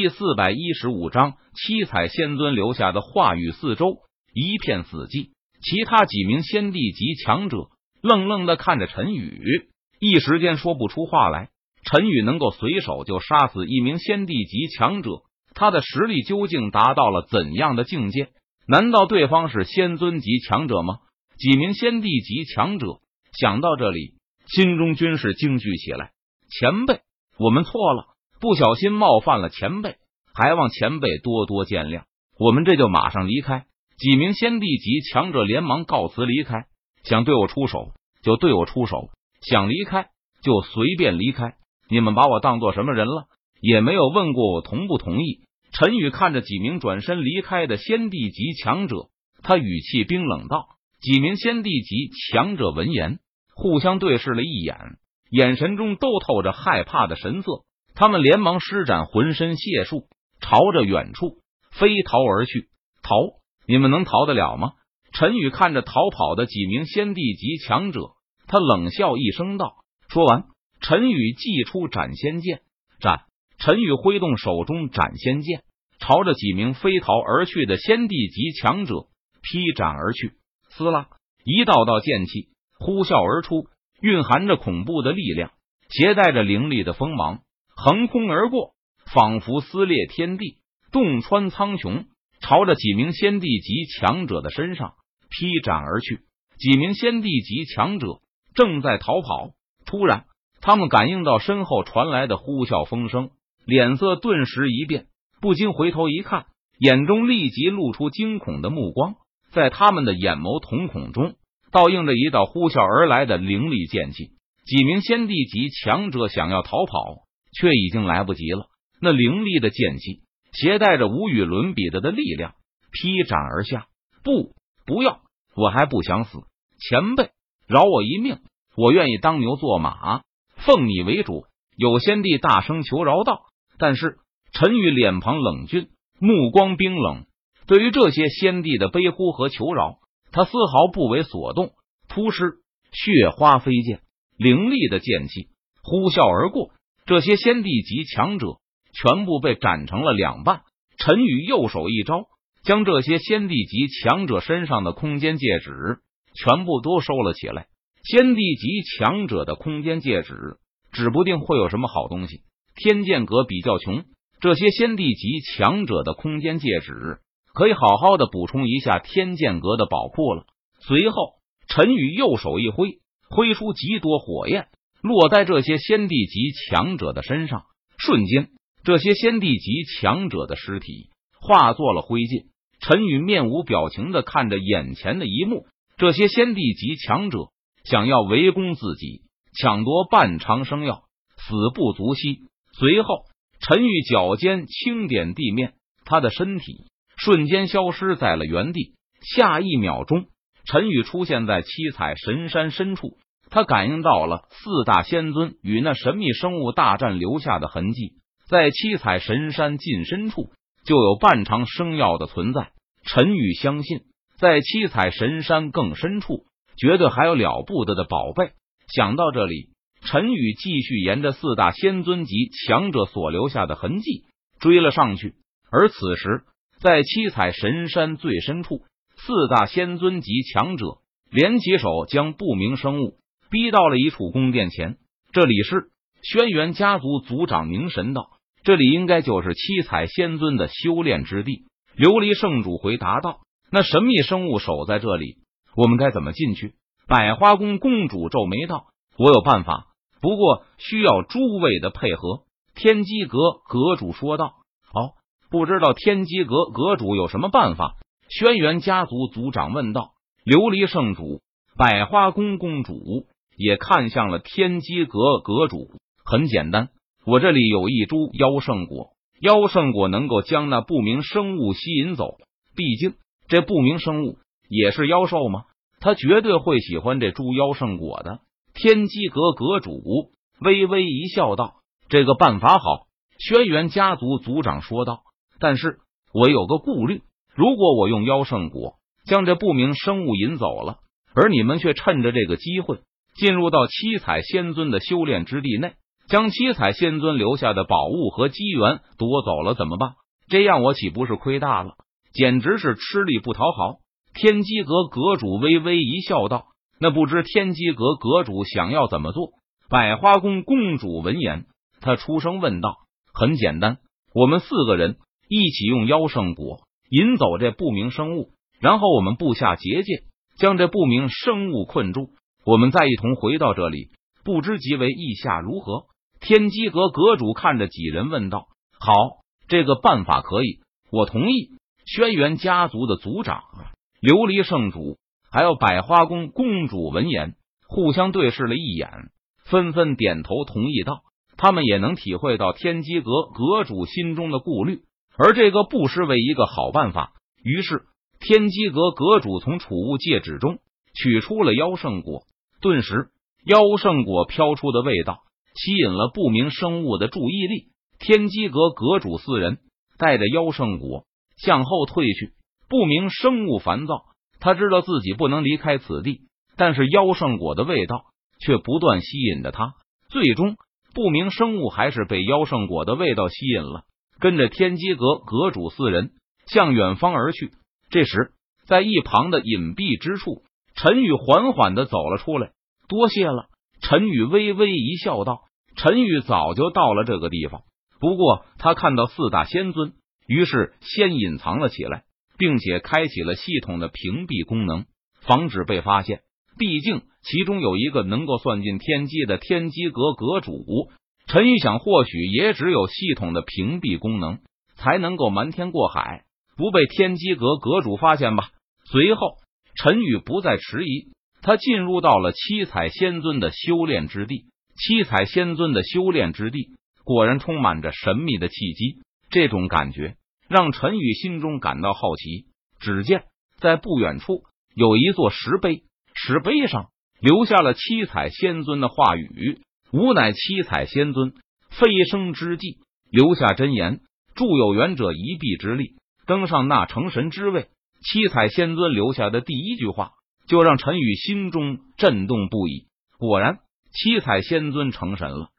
第四百一十五章七彩仙尊留下的话语，四周一片死寂。其他几名仙帝级强者愣愣的看着陈宇，一时间说不出话来。陈宇能够随手就杀死一名仙帝级强者，他的实力究竟达到了怎样的境界？难道对方是仙尊级强者吗？几名仙帝级强者想到这里，心中均是惊惧起来。前辈，我们错了，不小心冒犯了前辈，还望前辈多多见谅。我们这就马上离开。几名先帝级强者连忙告辞离开。想对我出手就对我出手，想离开就随便离开。你们把我当做什么人了？也没有问过我同不同意。陈宇看着几名转身离开的先帝级强者，他语气冰冷道：“几名先帝级强者闻言，互相对视了一眼，眼神中都透着害怕的神色。他们连忙施展浑身解数，朝着远处飞逃而去。逃！你们能逃得了吗？”陈宇看着逃跑的几名仙帝级强者，他冷笑一声道：“说完。”陈宇祭出斩仙剑，斩！陈宇挥动手中斩仙剑，朝着几名飞逃而去的仙帝级强者劈斩而去。撕拉，一道道剑气呼啸而出，蕴含着恐怖的力量，携带着凌厉的锋芒，横空而过，仿佛撕裂天地，洞穿苍穹，朝着几名仙帝级强者的身上劈斩而去。几名仙帝级强者正在逃跑，突然。他们感应到身后传来的呼啸风声，脸色顿时一变，不禁回头一看，眼中立即露出惊恐的目光。在他们的眼眸瞳孔中，倒映着一道呼啸而来的凌厉剑气。几名仙帝级强者想要逃跑，却已经来不及了。那凌厉的剑气携带着无与伦比的的力量，劈斩而下。不，不要！我还不想死，前辈，饶我一命！我愿意当牛做马。奉你为主，有先帝大声求饶道。但是陈宇脸庞冷峻，目光冰冷，对于这些先帝的悲呼和求饶，他丝毫不为所动。突施血花飞溅，凌厉的剑气呼啸而过，这些先帝级强者全部被斩成了两半。陈宇右手一招，将这些先帝级强者身上的空间戒指全部都收了起来。先帝级强者的空间戒指，指不定会有什么好东西。天剑阁比较穷，这些先帝级强者的空间戒指可以好好的补充一下天剑阁的宝库了。随后，陈宇右手一挥，挥出极多火焰，落在这些先帝级强者的身上。瞬间，这些先帝级强者的尸体化作了灰烬。陈宇面无表情的看着眼前的一幕，这些先帝级强者。想要围攻自己，抢夺半长生药，死不足惜。随后，陈宇脚尖轻点地面，他的身体瞬间消失在了原地。下一秒钟，陈宇出现在七彩神山深处。他感应到了四大仙尊与那神秘生物大战留下的痕迹，在七彩神山近深处就有半长生药的存在。陈宇相信，在七彩神山更深处。绝对还有了不得的宝贝。想到这里，陈宇继续沿着四大仙尊级强者所留下的痕迹追了上去。而此时，在七彩神山最深处，四大仙尊级强者联起手，将不明生物逼到了一处宫殿前。这里是轩辕家族族长凝神道，这里应该就是七彩仙尊的修炼之地。琉璃圣主回答道：“那神秘生物守在这里。”我们该怎么进去？百花宫公主皱眉道：“我有办法，不过需要诸位的配合。”天机阁阁主说道：“哦，不知道天机阁阁主有什么办法？”轩辕家族族长问道。琉璃圣主、百花宫公主也看向了天机阁阁主。很简单，我这里有一株妖圣果，妖圣果能够将那不明生物吸引走。毕竟这不明生物。也是妖兽吗？他绝对会喜欢这株妖圣果的。天机阁阁主微微一笑，道：“这个办法好。”轩辕家族族长说道：“但是我有个顾虑，如果我用妖圣果将这不明生物引走了，而你们却趁着这个机会进入到七彩仙尊的修炼之地内，将七彩仙尊留下的宝物和机缘夺走了，怎么办？这样我岂不是亏大了？简直是吃力不讨好。天机阁阁主微微一笑，道：“那不知天机阁阁主想要怎么做？”百花宫公主闻言，她出声问道：“很简单，我们四个人一起用妖圣果引走这不明生物，然后我们布下结界，将这不明生物困住，我们再一同回到这里。不知几位意下如何？”天机阁阁主看着几人问道：“好，这个办法可以，我同意。”轩辕家族的族长。琉璃圣主还有百花宫公主闻言，互相对视了一眼，纷纷点头同意道：“他们也能体会到天机阁阁主心中的顾虑，而这个不失为一个好办法。”于是，天机阁阁主从储物戒指中取出了妖圣果，顿时，妖圣果飘出的味道吸引了不明生物的注意力。天机阁阁主四人带着妖圣果向后退去。不明生物烦躁，他知道自己不能离开此地，但是妖圣果的味道却不断吸引着他。最终，不明生物还是被妖圣果的味道吸引了，跟着天机阁阁主四人向远方而去。这时，在一旁的隐蔽之处，陈宇缓缓的走了出来。多谢了，陈宇微微一笑，道：“陈宇早就到了这个地方，不过他看到四大仙尊，于是先隐藏了起来。”并且开启了系统的屏蔽功能，防止被发现。毕竟其中有一个能够算进天机的天机阁阁主。陈宇想，或许也只有系统的屏蔽功能，才能够瞒天过海，不被天机阁阁主发现吧。随后，陈宇不再迟疑，他进入到了七彩仙尊的修炼之地。七彩仙尊的修炼之地果然充满着神秘的气机，这种感觉。让陈宇心中感到好奇。只见在不远处有一座石碑，石碑上留下了七彩仙尊的话语：“吾乃七彩仙尊，飞升之际留下真言，助有缘者一臂之力登上那成神之位。”七彩仙尊留下的第一句话，就让陈宇心中震动不已。果然，七彩仙尊成神了。